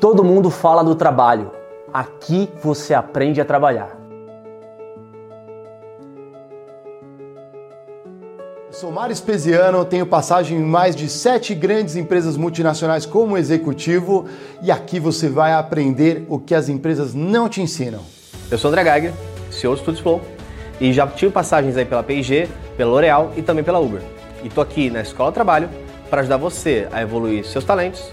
Todo mundo fala do trabalho. Aqui você aprende a trabalhar. Eu sou Mário Espesiano, tenho passagem em mais de sete grandes empresas multinacionais como executivo e aqui você vai aprender o que as empresas não te ensinam. Eu sou André Geiger, CEO do Studios Flow e já tive passagens aí pela P&G, pela L'Oréal e também pela Uber. E tô aqui na Escola do Trabalho para ajudar você a evoluir seus talentos,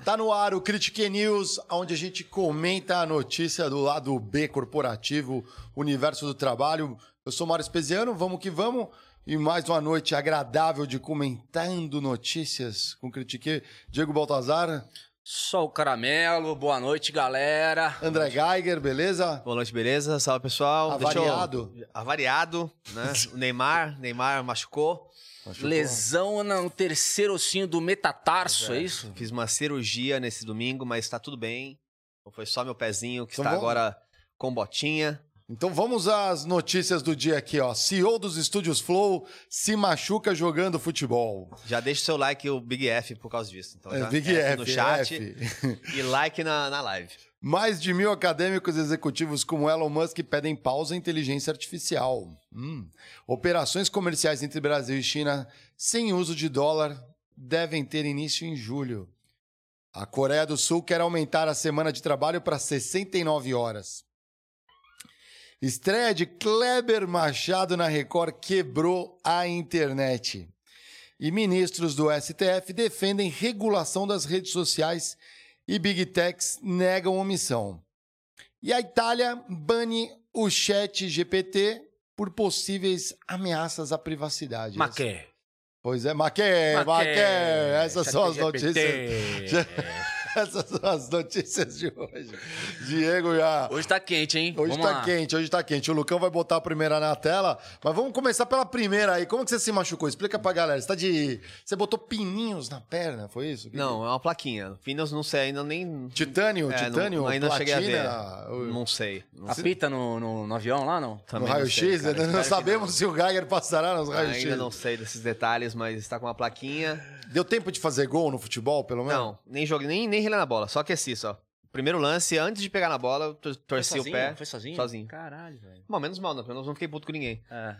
Tá no ar o Critique News, onde a gente comenta a notícia do lado B corporativo, universo do trabalho. Eu sou Mário Espesiano, vamos que vamos. E mais uma noite agradável de comentando notícias com Critique. Diego Baltazar. O caramelo, boa noite, galera. André Geiger, beleza? Boa noite, beleza? Salve, pessoal. Avariado. Eu... Avariado, né? o Neymar, Neymar machucou. Machucou. Lesão no terceiro ossinho do metatarso, é, é isso? Fiz uma cirurgia nesse domingo, mas está tudo bem. Foi só meu pezinho que Então está vamos- agora com botinha. Então vamos às notícias do dia aqui, ó. CEO dos estúdios Flow se machuca jogando futebol. Já deixa o seu like e o Big F por causa disso. Então, É, Big F, no chat F. e like na, na live. Mais de mil acadêmicos executivos como Elon Musk pedem pausa à inteligência artificial. Hum. Operações comerciais entre Brasil e China sem uso de dólar devem ter início em julho. A Coreia do Sul quer aumentar a semana de trabalho para 69 horas. Estreia de Kleber Machado na Record quebrou a internet. E ministros do STF defendem regulação das redes sociais e Big Techs negam omissão. E a Itália bane o chat GPT por possíveis ameaças à privacidade. Maqué. Pois é, Maqué, Maqué. Essas são as Chat notícias. Essas são as notícias de hoje. Diego já. Hoje tá quente, hein? Hoje Vamos tá lá. quente, hoje tá quente. O Lucão vai botar a primeira na tela, mas vamos começar pela primeira aí. Como que você se machucou? Explica pra galera. Você tá de. Você botou pininhos na perna, foi isso? Que- Não, é uma plaquinha. Finos não sei ainda nem. Titânio, É, titânio, não, ainda não cheguei a ver. platina, Não sei. Não sei. Apita no, no, no avião lá, não? No Também não sei, raio-x, ainda não que sabemos se o Geiger passará nos raios-x. Ainda não sei desses detalhes, mas está com uma plaquinha. Deu tempo de fazer gol no futebol, pelo menos? Não, nem joguei, nem, nem relei na bola, só aqueci só. Primeiro lance, antes de pegar na bola, eu tor- torci Foi o sozinho? pé. Foi sozinho? Sozinho. Caralho, velho. Bom, menos mal, não, pelo menos não fiquei puto com ninguém. É.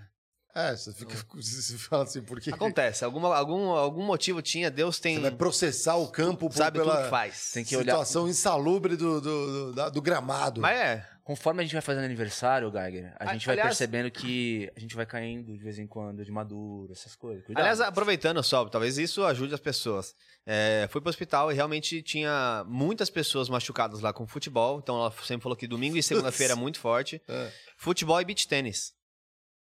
É, você fica. Você fala assim, por quê? Acontece, alguma, algum, algum motivo tinha, Deus tem. Você vai processar o campo por, sabe pela tudo que faz. Tem que olhar- situação insalubre do, do, do, do gramado. Mas é, Conforme a gente vai fazendo aniversário, Geiger, a A- gente vai aliás- percebendo que a gente vai caindo de vez em quando de maduro, essas coisas. Cuidado. Aliás, aproveitando só, talvez isso ajude as pessoas. É, fui pro hospital e realmente tinha muitas pessoas machucadas lá com futebol. Então ela sempre falou que domingo e segunda-feira é muito forte. É. Futebol e beach tênis.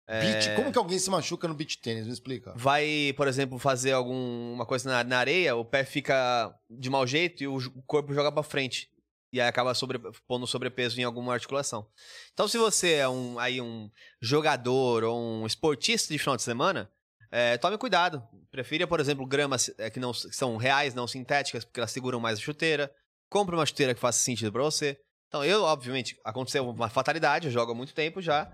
É, Beach, como que alguém se machuca no beach tênis? Me explica. Vai, por exemplo, fazer alguma coisa na, na areia, o pé fica de mau jeito e o, corpo joga pra frente. E aí acaba sobre, pondo sobrepeso em alguma articulação. Então, se você é um, aí um jogador ou um esportista de final de semana, é, tome cuidado. Prefira, por exemplo, gramas é, que não que são reais, não sintéticas, porque elas seguram mais a chuteira. Compre uma chuteira que faça sentido pra você. Então, eu, obviamente, aconteceu uma fatalidade, eu jogo há muito tempo já.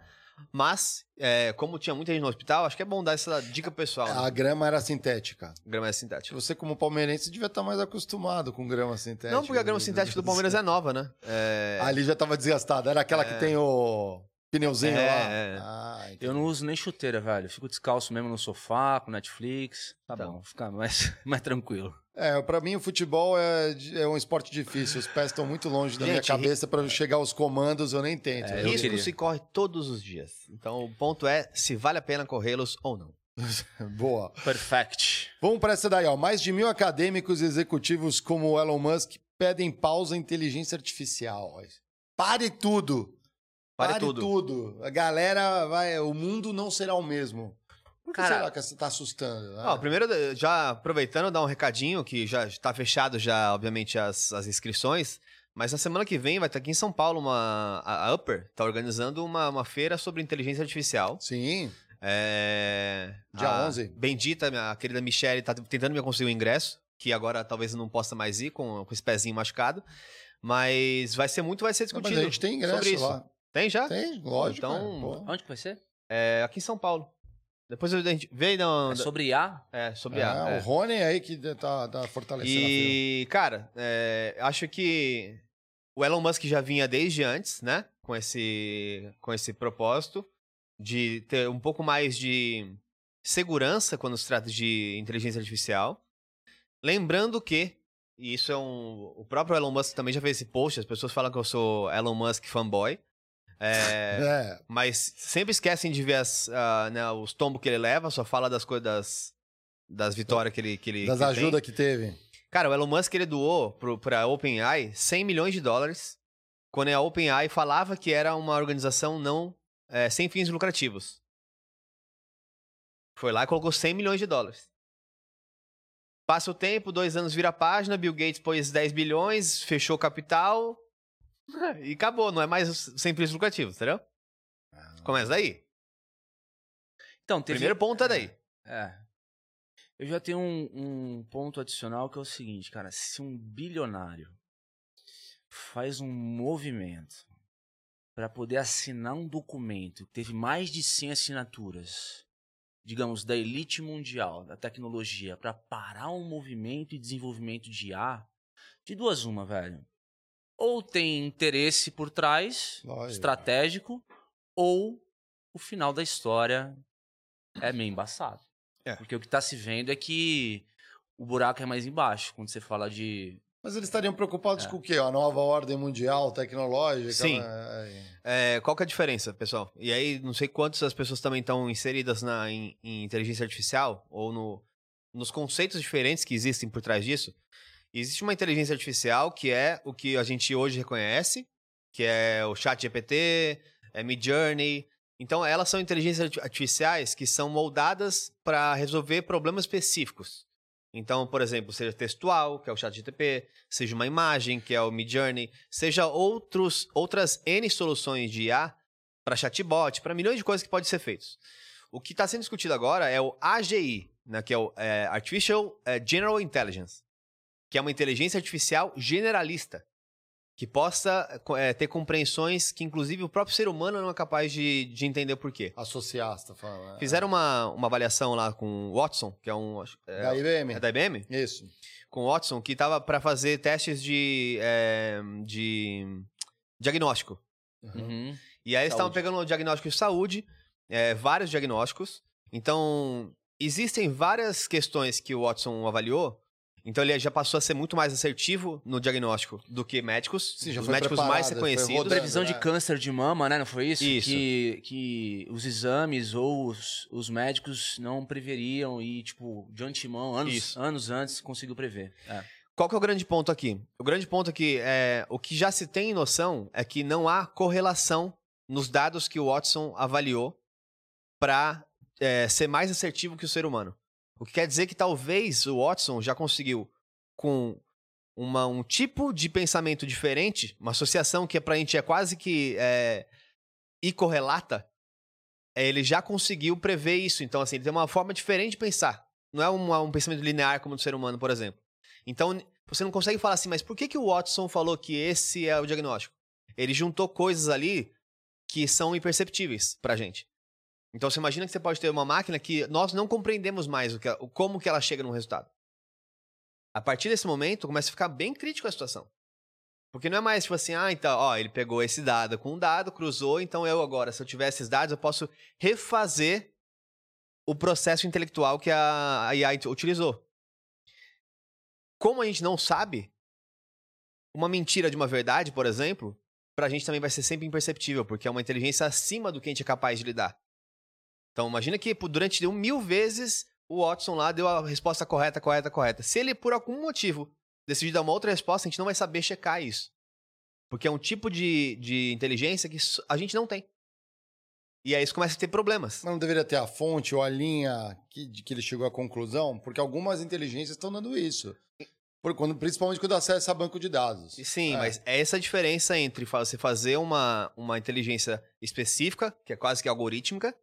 Mas, é, como tinha muita gente no hospital, acho que é bom dar essa dica pessoal. Né? A grama era sintética. Grama é sintética. Você, como palmeirense, devia estar mais acostumado com grama sintética. Não, porque a grama sintética do Palmeiras é nova, né? É... Ali já estava desgastada. Era aquela que tem o pneuzinho É, lá. é. Ah. Eu não uso nem chuteira, velho. Eu fico descalço mesmo no sofá, com Netflix. Tá Então. bom, fica mais, mais tranquilo. É, pra mim o futebol é, é um esporte difícil. Os pés estão muito longe da minha Gente, cabeça para chegar aos comandos, eu nem tento. É, Risco queria. se corre todos os dias. Então, o ponto é se vale a pena corrê-los ou não. Boa. Perfect. Vamos para essa daí, ó. Mais de mil acadêmicos e executivos como o Elon Musk pedem pausa à inteligência artificial. Pare tudo. Pare tudo. tudo. A galera vai. O mundo não será o mesmo. Por que Cara- será que você tá assustando? Ó, primeiro, já aproveitando, dar um recadinho, que já está fechado já, obviamente, as, as inscrições. Mas na semana que vem vai estar aqui em São Paulo uma. A Upper está organizando uma, uma feira sobre inteligência artificial. Sim. É, Dia a 11. Bendita, minha querida Michelle, tá tentando me conseguir o ingresso, que agora talvez eu não possa mais ir com, com esse pezinho machucado. Mas vai ser muito, vai ser Não, discutido. mas a gente tem ingresso sobre isso. lá. Tem já? Tem, lógico. Então, é. Onde que vai ser? É, aqui em São Paulo. Depois a gente veio da. É sobre IA? É, sobre É, a. é. O Rony aí que tá, tá fortalecendo a. E, cara, é, acho que o Elon Musk já vinha desde antes, né? Com esse, com esse propósito de ter um pouco mais de segurança quando se trata de inteligência artificial. Lembrando que, e isso é um. O próprio Elon Musk também já fez esse post, as pessoas falam que eu sou Elon Musk fanboy. É, É, mas sempre esquecem de ver as, ah, né, os tombos que ele leva, só fala das coisas das, das vitórias que ele, que ele das ajudas que teve. Cara, o Elon Musk ele doou pro, pra OpenAI 100 milhões de dólares quando a OpenAI falava que era uma organização não é, sem fins lucrativos. Foi lá e colocou 100 milhões de dólares. Passa o tempo, dois anos vira a página, Bill Gates pôs 10 bilhões, fechou o capital e acabou. Não é mais sem fins lucrativos, entendeu? Começa daí. Então, teve... Primeiro ponto é daí. É. Eu já tenho um, um ponto adicional que é o seguinte, cara. Se um bilionário faz um movimento para poder assinar um documento que teve mais de 100 assinaturas, digamos, da elite mundial, da tecnologia, para parar um movimento e desenvolvimento de IA, de duas uma, velho. Ou tem interesse por trás, Lógico. estratégico, ou o final da história é meio embaçado. É. Porque o que tá se vendo é que o buraco é mais embaixo, quando você fala de. Mas eles estariam preocupados É. com o quê? A nova ordem mundial tecnológica? Sim. É, É, qual que é a diferença, pessoal? E aí, não sei quantas as pessoas também estão inseridas na, em, em inteligência artificial ou no, nos conceitos diferentes que existem por trás disso. Existe uma inteligência artificial que é o que a gente hoje reconhece, que é o chat GPT, é Midjourney. Então, elas são inteligências arti- artificiais que são moldadas para resolver problemas específicos. Então, por exemplo, seja textual, que é o ChatGPT, seja uma imagem, que é o Midjourney, seja outros, outras N soluções de IA para chatbot, para milhões de coisas que podem ser feitas. O que está sendo discutido agora é o AGI, né, que é o é, Artificial é, General Intelligence, que é uma inteligência artificial generalista, que possa é, ter compreensões que, inclusive, o próprio ser humano não é capaz de, de entender por quê. Associar, você tá falando. é. Fizeram uma, uma avaliação lá com o Watson, que é um. É, Da IBM. é da IBM? Isso. Com o Watson, que estava para fazer testes de, é, de diagnóstico. Uhum. E aí eles estavam pegando o diagnóstico de saúde, é, vários diagnósticos. Então, existem várias questões que o Watson avaliou. Então, ele já passou a ser muito mais assertivo no diagnóstico do que médicos. Sim, já os foi médicos mais reconhecidos. Previsão de né? câncer de mama, né? Não foi isso? Isso. Que, que os exames ou os, os médicos não preveriam e, tipo, de antemão, anos, Isso. anos antes, conseguiu prever. É. Qual que é o grande ponto aqui? O grande ponto aqui é o que já se tem noção é que não há correlação nos dados que o Watson avaliou para ser mais assertivo que o ser humano. O que quer dizer que talvez o Watson já conseguiu, com uma- um tipo de pensamento diferente, uma associação que pra gente é quase que é, incorrelata, é, ele já conseguiu prever isso. Então, assim, ele tem uma forma diferente de pensar. Não é uma- um pensamento linear como do ser humano, por exemplo. Então, você não consegue falar assim, mas por que, que o Watson falou que esse é o diagnóstico? ele juntou coisas ali que são imperceptíveis pra gente. Então você imagina que você pode ter uma máquina que nós não compreendemos mais o que, como que ela chega num resultado. A partir desse momento, começa a ficar bem crítico a situação. Porque não é mais tipo assim, ah, então, ó, ele pegou esse dado com um dado, cruzou, então eu agora, se eu tiver esses dados, eu posso refazer o processo intelectual que a, a IA utilizou. Como a gente não sabe, uma mentira de uma verdade, por exemplo, pra gente também vai ser sempre imperceptível, porque é uma inteligência acima do que a gente é capaz de lidar. Então, imagina que durante um mil vezes o Watson lá deu a resposta correta, correta, correta. Se ele, por algum motivo, decidir dar uma outra resposta, a gente não vai saber checar isso. Porque é um tipo de, de inteligência que a gente não tem. E aí isso começa a ter problemas. Mas não deveria ter a fonte ou a linha que, de que ele chegou à conclusão? Porque algumas inteligências estão dando isso. Por, quando, principalmente quando acessa banco de dados. E Sim, É. mas é essa a diferença entre você fazer uma, uma inteligência específica, que é quase que algorítmica.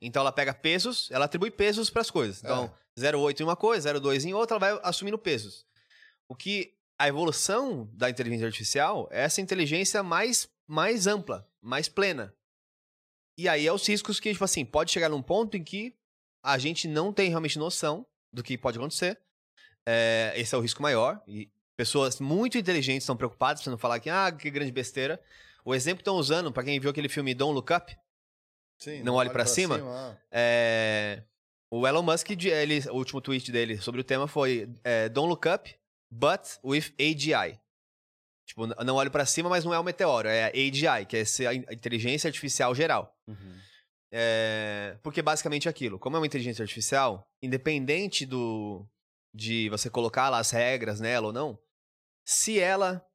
Então ela pega pesos, ela atribui pesos para as coisas. Então, 0,8 em uma coisa, 0,2 em outra, ela vai assumindo pesos. O que a evolução da inteligência artificial é essa inteligência mais, mais ampla, mais plena. E aí é os riscos que, tipo assim, pode chegar num ponto em que a gente não tem realmente noção do que pode acontecer. É, esse é o risco maior. E pessoas muito inteligentes estão preocupadas, pra não falar que, ah, que grande besteira. O exemplo que estão usando, pra quem viu aquele filme Don't Look Up, Sim, não olhe pra cima? ah. é, o Elon Musk, de- ele, o último tweet dele sobre o tema foi é, Don't look up, but with AGI. Tipo, não olhe pra cima, mas não é o meteoro, é a AGI, que é a in- a inteligência artificial geral. É, porque basicamente é aquilo. Como é uma inteligência artificial, independente do de você colocar lá as regras nela ou não, se ela,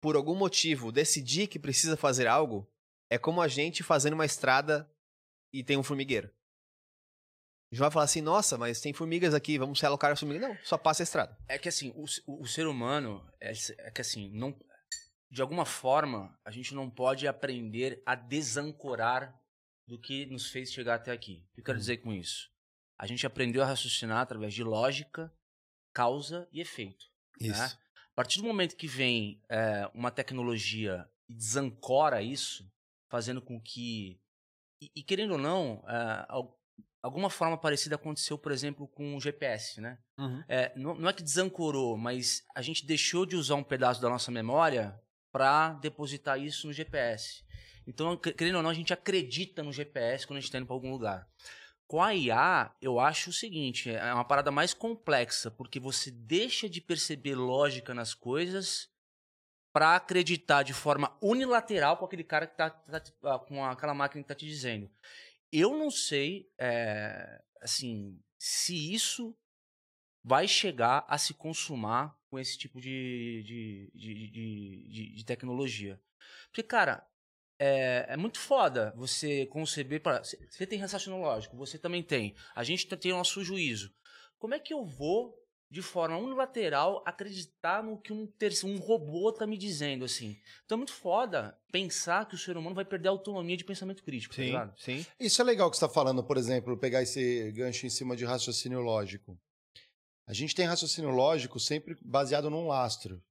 por algum motivo, decidir que precisa fazer algo, é como a gente fazendo uma estrada e tem um formigueiro. A gente vai falar assim, nossa, mas tem formigas aqui, vamos realocar as formigas. Não, só passa a estrada. É que assim, o, o- o ser humano é, é que assim, não, de alguma forma, a gente não pode aprender a desancorar do que nos fez chegar até aqui. O que eu quero dizer com isso? A gente aprendeu a raciocinar através de lógica, causa e efeito. né? A partir do momento que vem é, uma tecnologia e desancora isso, fazendo com que. E, e querendo ou não, al- alguma forma parecida aconteceu, por exemplo, com o GPS, né? É, não, não é que desancorou, mas a gente deixou de usar um pedaço da nossa memória para depositar isso no GPS. Então, que- querendo ou não, a gente acredita no GPS quando a gente está indo para algum lugar. Com a IA, eu acho o seguinte, é uma parada mais complexa, porque você deixa de perceber lógica nas coisas para acreditar de forma unilateral com aquele cara que tá, tá- ah, com aquela máquina que tá te dizendo. Eu não sei, é, assim, se isso vai chegar a se consumar com esse tipo de, de, de, de, de- tecnologia. Porque, cara, é, é muito foda você conceber. Você tem raciocínio lógico, você também tem. A gente tem o nosso juízo. Como é que eu vou, de forma unilateral, acreditar no que um, terceiro, um robô tá me dizendo, assim? Então é muito foda pensar que o ser humano vai perder a autonomia de pensamento crítico, tá Sim, ligado? sim. Isso é legal que você está falando, por exemplo, pegar esse gancho em cima de raciocínio lógico. A gente tem raciocínio lógico sempre baseado num lastro.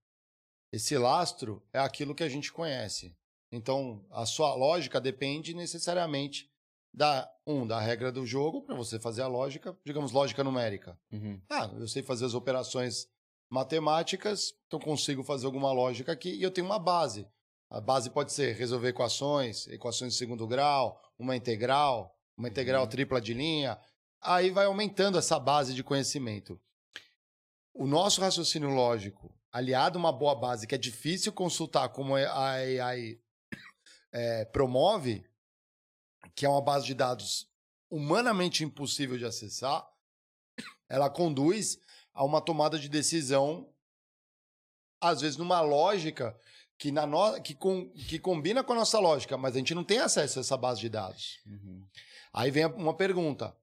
Esse lastro é aquilo que a gente conhece. Então, a sua lógica depende necessariamente da um da regra do jogo para você fazer a lógica, digamos lógica numérica. Uhum. Ah, eu sei fazer as operações matemáticas, então consigo fazer alguma lógica aqui e eu tenho uma base. A base pode ser resolver equações, equações de segundo grau, uma integral, uma integral tripla de linha. Aí vai aumentando essa base de conhecimento. O nosso raciocínio lógico, aliado a uma boa base que é difícil consultar como a AI é, promove, que é uma base de dados humanamente impossível de acessar, ela conduz a uma tomada de decisão, às vezes numa lógica que, na no... que, com... que combina com a nossa lógica, mas a gente não tem acesso a essa base de dados. Uhum. Aí vem uma pergunta: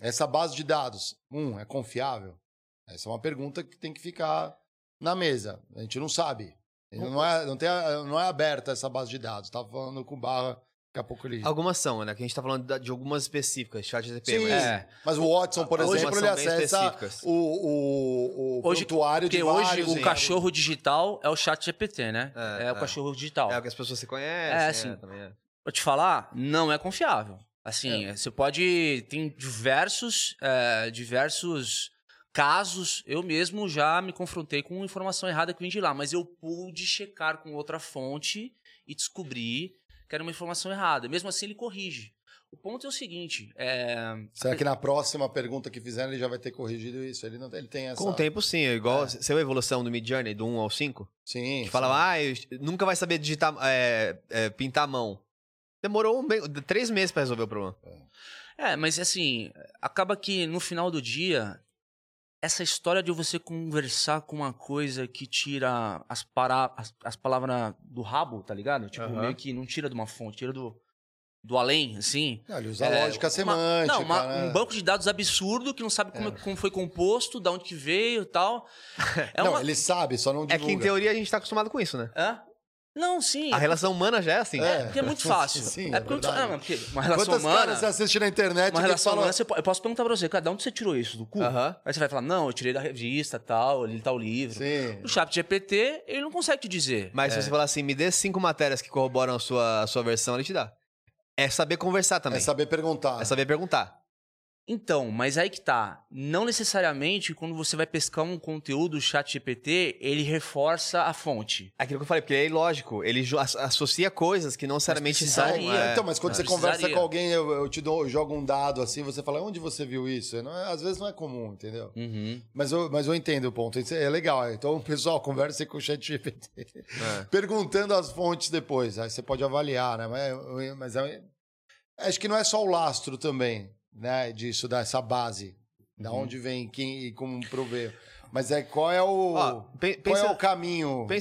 essa base de dados, um, é confiável? Essa é uma pergunta que tem que ficar na mesa. A gente não sabe. Não é, não tem, não é aberta essa base de dados. Estava falando com o Barra Daqui a pouco ele. Algumas são, né? Que a gente tá falando de algumas específicas, chat GTP. Sim, mas... É. mas o Watson, por Hoje exemplo, ele acessa específicas. o, o, o Hoje, prontuário porque de hoje vários. o hein? cachorro digital é o chat GPT, né? É, É, o é. cachorro digital. É o que as pessoas se conhecem. É, é, sim. também é. Vou te falar, não é confiável. Assim, É. você pode. Tem diversos, é, diversos casos. Eu mesmo já me confrontei com informação errada que vem de lá, mas eu pude checar com outra fonte e descobrir que era uma informação errada. Mesmo assim, ele corrige. O ponto é o seguinte: é, Será que na próxima pergunta que fizerem ele já vai ter corrigido isso? Ele, não, ele tem essa. Com o tempo, sim. é Igual, É. você viu a evolução do Mid Journey, do 1 ao 5? Sim. Que falava, ah, eu nunca vai saber digitar, é, é, pintar a mão. Demorou um três meses pra resolver o problema. É, mas assim, acaba que no final do dia, essa história de você conversar com uma coisa que tira as, para... as, as palavras do rabo, tá ligado? Tipo, Aham. meio que não tira de uma fonte, tira do, do além, assim. Ah, ele usa É, lógica uma- semântica. Não, uma- né? um banco de dados absurdo que não sabe como, é- como foi composto, de onde que veio e tal. É não, uma... ele sabe, só não É divulga. que em teoria a gente tá acostumado com isso, né? Hã? Não, sim. A relação humana já é assim. É. Porque é muito fácil. Sim, é é porque, muito- verdade. ah, porque uma relação Quantas humana. caras você assiste na internet Uma que relação fala... humana, você eu posso perguntar pra você, cara, de onde você tirou isso? Do cu? Aham. Aí você vai falar, não, eu tirei da revista, tal, ele tá o livro. Sim. O chat GPT, ele não consegue te dizer. Mas É, se você falar assim, me dê cinco matérias que corroboram a sua, a sua versão, ele te dá. É saber conversar também. É saber perguntar. É saber perguntar. Então, mas aí que tá. Não necessariamente quando você vai pescar um conteúdo do chat GPT, ele reforça a fonte. Aquilo que eu falei, porque é ilógico. Ele associa coisas que não necessariamente são. é, Então, mas quando Não, você conversa com alguém, eu, eu te dou, eu jogo um dado assim, você fala, onde você viu isso? Não é- às vezes não é comum, entendeu? Uhum. Mas eu, mas eu entendo o ponto. Isso é legal. Então, pessoal, converse com o chat GPT. É. Perguntando as fontes depois. Aí você pode avaliar, né? Mas, mas é- acho que não é só o lastro também, né? Disso, dessa base. Da Uhum. onde vem, quem e como prover. Mas é qual é o, Ó, pe- qual é pensa- o caminho? Pensa